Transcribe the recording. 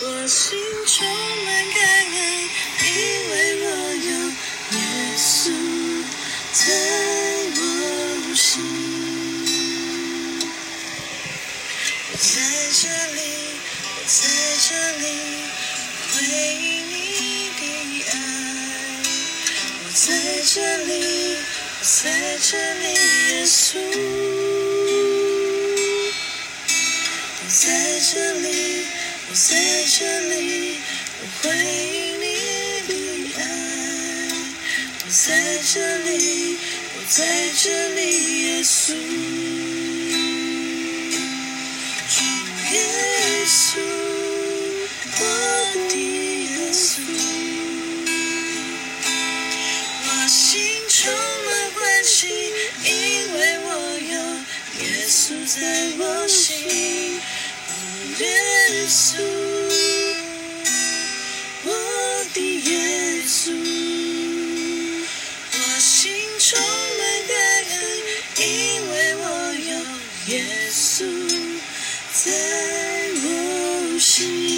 我心充满感恩，因为我有耶稣在我心。我在这里，我在这里回应你的爱。我在这里，我在这里。这里，我在这里，我回应你的爱。我在这里，我在这里，耶稣。主耶稣，我的耶稣。我心充满欢喜，因为我有耶稣在我心。耶稣，我的耶稣，我心充满感恩，因为我有耶稣在我心。